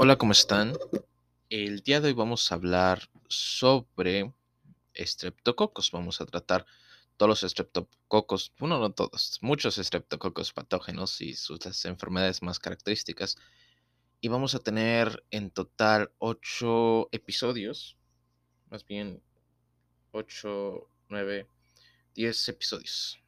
Hola, ¿cómo están? El día de hoy vamos a hablar sobre estreptococos. Vamos a tratar todos los estreptococos, bueno, no todos, muchos estreptococos patógenos y sus enfermedades más características. Y vamos a tener en total ocho episodios, más bien ocho, nueve, diez episodios.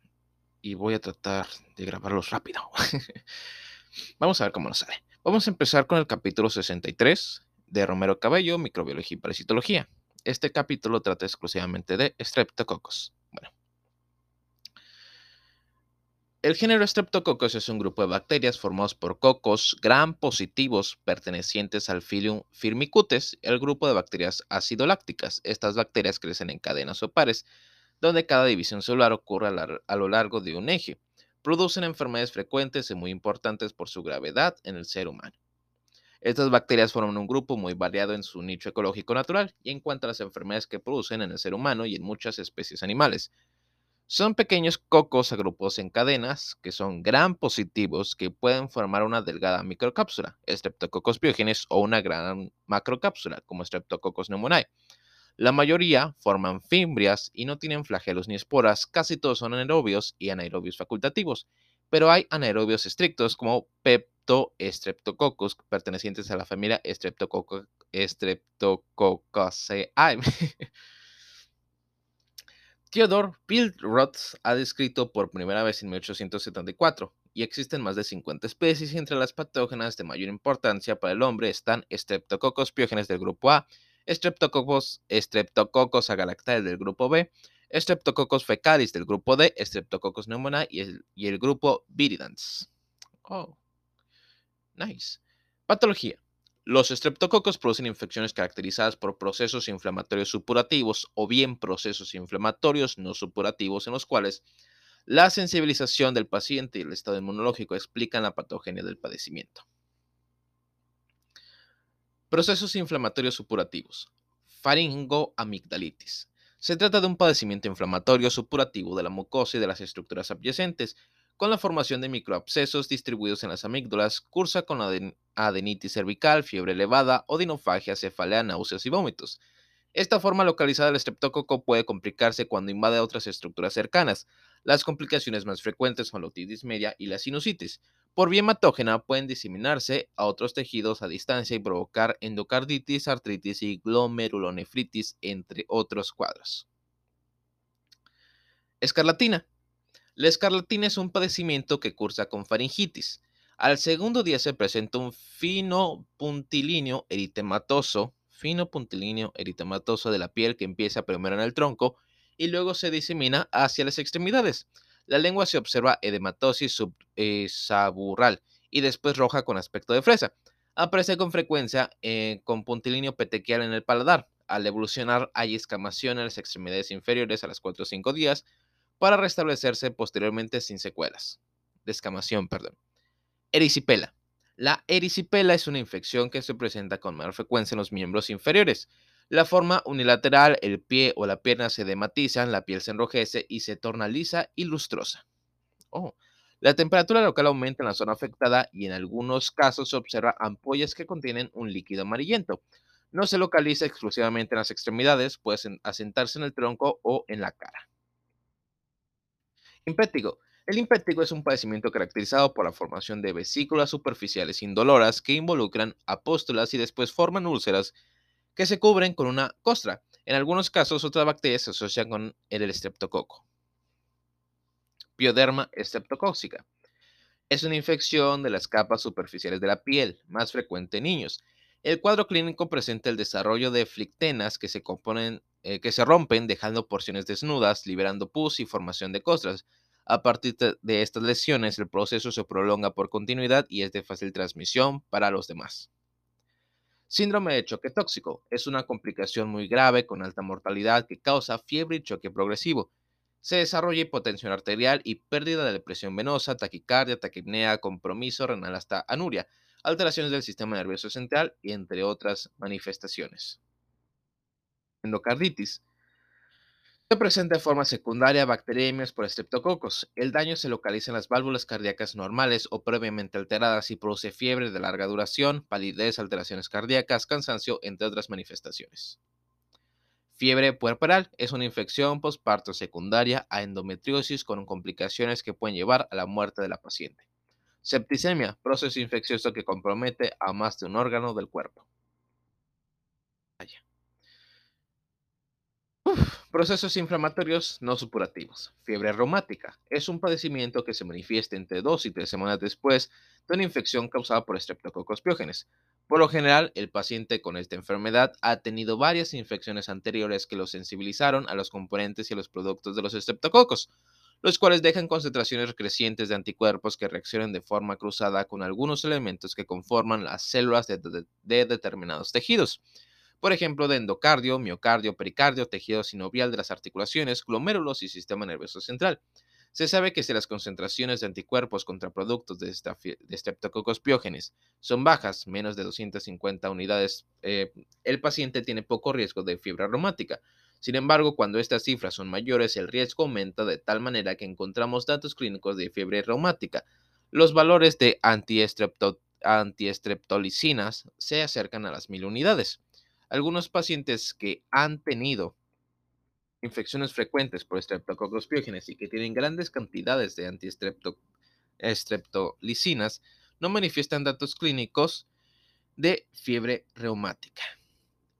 Y voy a tratar de grabarlos rápido. vamos a ver cómo nos sale. Vamos a empezar con el capítulo 63 de Romero Cabello, Microbiología y Parasitología. Este capítulo trata exclusivamente de Streptococcus. Bueno. El género Streptococcus es un grupo de bacterias formados por cocos gram positivos pertenecientes al filium Firmicutes, el grupo de bacterias acidolácticas. Estas bacterias crecen en cadenas o pares, donde cada división celular ocurre a lo largo de un eje producen enfermedades frecuentes y muy importantes por su gravedad en el ser humano. Estas bacterias forman un grupo muy variado en su nicho ecológico natural y en cuanto a las enfermedades que producen en el ser humano y en muchas especies animales. Son pequeños cocos agrupados en cadenas que son gran positivos que pueden formar una delgada microcápsula, Streptococcus biógenes, o una gran macrocápsula, como Streptococcus pneumoniae. La mayoría forman fimbrias y no tienen flagelos ni esporas, casi todos son anaerobios y anaerobios facultativos, pero hay anaerobios estrictos como Peptostreptococcus, pertenecientes a la familia Streptococcaceae. Theodore ha descrito por primera vez en 1874 y existen más de 50 especies y entre las patógenas de mayor importancia para el hombre están Streptococcus piógenes del grupo A, Streptococcus, Streptococcus agalactae del grupo B, Streptococcus fecalis del grupo D, Streptococcus pneumoniae y el, y el grupo Viridans. Oh, nice. Patología. Los streptococos producen infecciones caracterizadas por procesos inflamatorios supurativos o bien procesos inflamatorios no supurativos en los cuales la sensibilización del paciente y el estado inmunológico explican la patogenia del padecimiento. Procesos inflamatorios supurativos. Faringoamigdalitis. Se trata de un padecimiento inflamatorio supurativo de la mucosa y de las estructuras adyacentes, con la formación de microabscesos distribuidos en las amígdalas, cursa con adenitis cervical, fiebre elevada, odinofagia, cefalea, náuseas y vómitos. Esta forma localizada del estreptococo puede complicarse cuando invade otras estructuras cercanas. Las complicaciones más frecuentes son la otitis media y la sinusitis. Por vía hematógena pueden diseminarse a otros tejidos a distancia y provocar endocarditis, artritis y glomerulonefritis, entre otros cuadros. Escarlatina. La escarlatina es un padecimiento que cursa con faringitis. Al segundo día se presenta un fino puntilíneo eritematoso, fino puntilíneo eritematoso de la piel que empieza primero en el tronco y luego se disemina hacia las extremidades. La lengua se observa edematosis subsaburral eh, y después roja con aspecto de fresa. Aparece con frecuencia eh, con puntilíneo petequial en el paladar. Al evolucionar hay escamación en las extremidades inferiores a las 4 o 5 días para restablecerse posteriormente sin secuelas. Descamación, perdón. Erisipela. La erisipela es una infección que se presenta con mayor frecuencia en los miembros inferiores. La forma unilateral, el pie o la pierna se dematizan, la piel se enrojece y se torna lisa y lustrosa. Oh. La temperatura local aumenta en la zona afectada y en algunos casos se observa ampollas que contienen un líquido amarillento. No se localiza exclusivamente en las extremidades, puede asentarse en el tronco o en la cara. Impétigo. El impétigo es un padecimiento caracterizado por la formación de vesículas superficiales indoloras que involucran apóstolas y después forman úlceras que se cubren con una costra. En algunos casos, otras bacterias se asocian con el estreptococo. Pioderma estreptocóxica. Es una infección de las capas superficiales de la piel, más frecuente en niños. El cuadro clínico presenta el desarrollo de flictenas que se, eh, que se rompen dejando porciones desnudas, liberando pus y formación de costras. A partir de estas lesiones, el proceso se prolonga por continuidad y es de fácil transmisión para los demás. Síndrome de choque tóxico es una complicación muy grave con alta mortalidad que causa fiebre y choque progresivo. Se desarrolla hipotensión arterial y pérdida de presión venosa, taquicardia, taquipnea, compromiso renal hasta anuria, alteraciones del sistema nervioso central y entre otras manifestaciones. Endocarditis. Se presenta de forma secundaria bacteriemias por estreptococos. El daño se localiza en las válvulas cardíacas normales o previamente alteradas y produce fiebre de larga duración, palidez, alteraciones cardíacas, cansancio, entre otras manifestaciones. Fiebre puerperal es una infección postparto secundaria a endometriosis con complicaciones que pueden llevar a la muerte de la paciente. Septicemia, proceso infeccioso que compromete a más de un órgano del cuerpo. Procesos inflamatorios no supurativos. Fiebre reumática. Es un padecimiento que se manifiesta entre dos y tres semanas después de una infección causada por estreptococos piógenes. Por lo general, el paciente con esta enfermedad ha tenido varias infecciones anteriores que lo sensibilizaron a los componentes y a los productos de los estreptococos, los cuales dejan concentraciones crecientes de anticuerpos que reaccionan de forma cruzada con algunos elementos que conforman las células de, de determinados tejidos por ejemplo, de endocardio, miocardio, pericardio, tejido sinovial de las articulaciones, glomérulos y sistema nervioso central. Se sabe que si las concentraciones de anticuerpos contra productos de, Streptococcus pyogenes son bajas, menos de 250 unidades, eh, el paciente tiene poco riesgo de fiebre reumática. Sin embargo, cuando estas cifras son mayores, el riesgo aumenta de tal manera que encontramos datos clínicos de fiebre reumática. Los valores de antiestreptolicinas se acercan a las mil unidades. Algunos pacientes que han tenido infecciones frecuentes por Streptococcus pyogenes y que tienen grandes cantidades de antiestreptolicinas no manifiestan datos clínicos de fiebre reumática.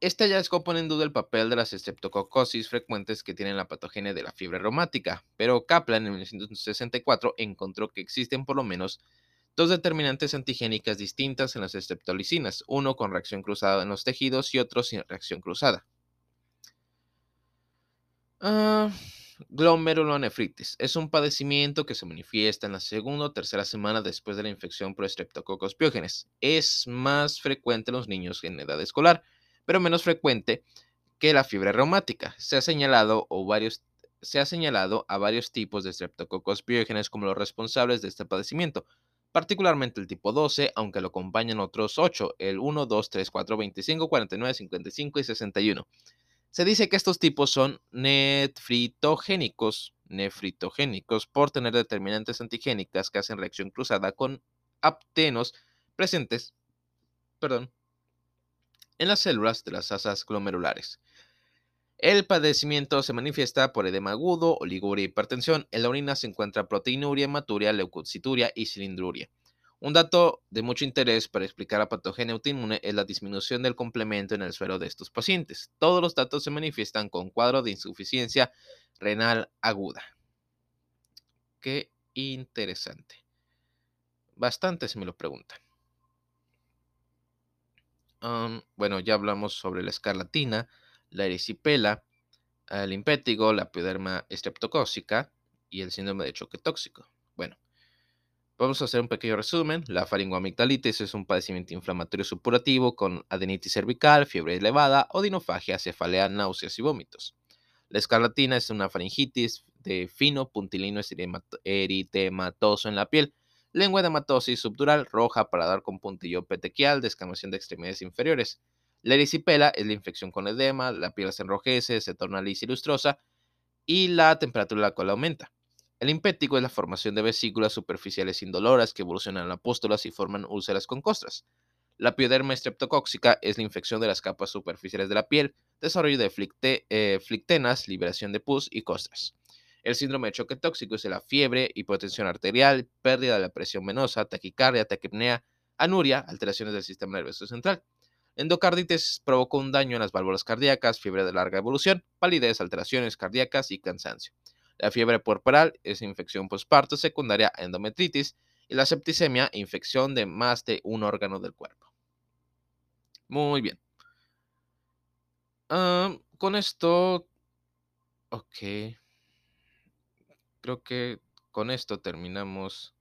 Este hallazgo pone en duda el papel de las estreptococosis frecuentes que tienen la patogenia de la fiebre reumática, pero Kaplan en 1964 encontró que existen por lo menos dos determinantes antigénicas distintas en las estreptolicinas, uno con reacción cruzada en los tejidos y otro sin reacción cruzada. Uh, glomerulonefritis es un padecimiento que se manifiesta en la segunda o tercera semana después de la infección por estreptococos piógenes. Es más frecuente en los niños en edad escolar, pero menos frecuente que la fiebre reumática. Se ha señalado, o varios, se ha señalado a varios tipos de estreptococos piógenes como los responsables de este padecimiento, particularmente el tipo 12, aunque lo acompañan otros 8, el 1, 2, 3, 4, 25, 49, 55 y 61. Se dice que estos tipos son nefritogénicos, nefritogénicos por tener determinantes antigénicas que hacen reacción cruzada con aptenos presentes perdón, en las células de las asas glomerulares. El padecimiento se manifiesta por edema agudo, oliguria hipertensión. En la orina se encuentra proteinuria, hematuria, leucocituria y cilindruria. Un dato de mucho interés para explicar la patogenia autoinmune es la disminución del complemento en el suero de estos pacientes. Todos los datos se manifiestan con cuadro de insuficiencia renal aguda. Qué interesante. Bastante me lo preguntan. bueno, ya hablamos sobre la escarlatina la erisipela, el impétigo, la epiderma estreptocócica y el síndrome de choque tóxico. Bueno, vamos a hacer un pequeño resumen. La faringoamigdalitis es un padecimiento inflamatorio supurativo con adenitis cervical, fiebre elevada, odinofagia, cefalea, náuseas y vómitos. La escarlatina es una faringitis de fino puntilino eritematoso en la piel, lengua edematosis subdural roja, para dar con puntillo petequial, descamación de extremidades inferiores. La erisipela es la infección con edema, la piel se enrojece, se torna lisa y lustrosa y la temperatura de la cola aumenta. El impético es la formación de vesículas superficiales indoloras que evolucionan a la pústulas y forman úlceras con costras. La pioderma estreptocóxica es la infección de las capas superficiales de la piel, desarrollo de eh, flictenas, liberación de pus y costras. El síndrome de choque tóxico es la fiebre, hipotensión arterial, pérdida de la presión venosa, taquicardia, taquipnea, anuria, alteraciones del sistema nervioso central. Endocarditis provocó un daño en las válvulas cardíacas, fiebre de larga evolución, palidez, alteraciones cardíacas y cansancio. La fiebre puerperal es infección postparto secundaria a endometritis y la septicemia, infección de más de un órgano del cuerpo. Muy bien. Ah, con esto, ok. Creo que con esto terminamos.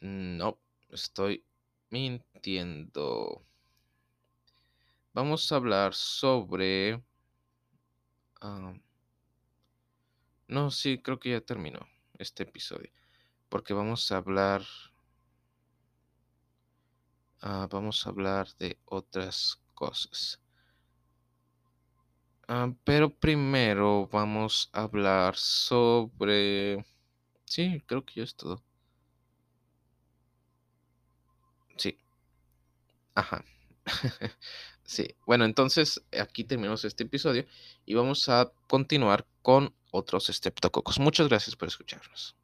No, estoy mintiendo. Vamos a hablar sobre... Ah, no, sí, creo que ya terminó este episodio. Porque vamos a hablar... Ah, vamos a hablar de otras cosas. Ah, pero primero vamos a hablar sobre... Sí, creo que ya es todo. Sí. Ajá. sí. Bueno, entonces aquí terminamos este episodio y vamos a continuar con otros estreptococos. Muchas gracias por escucharnos.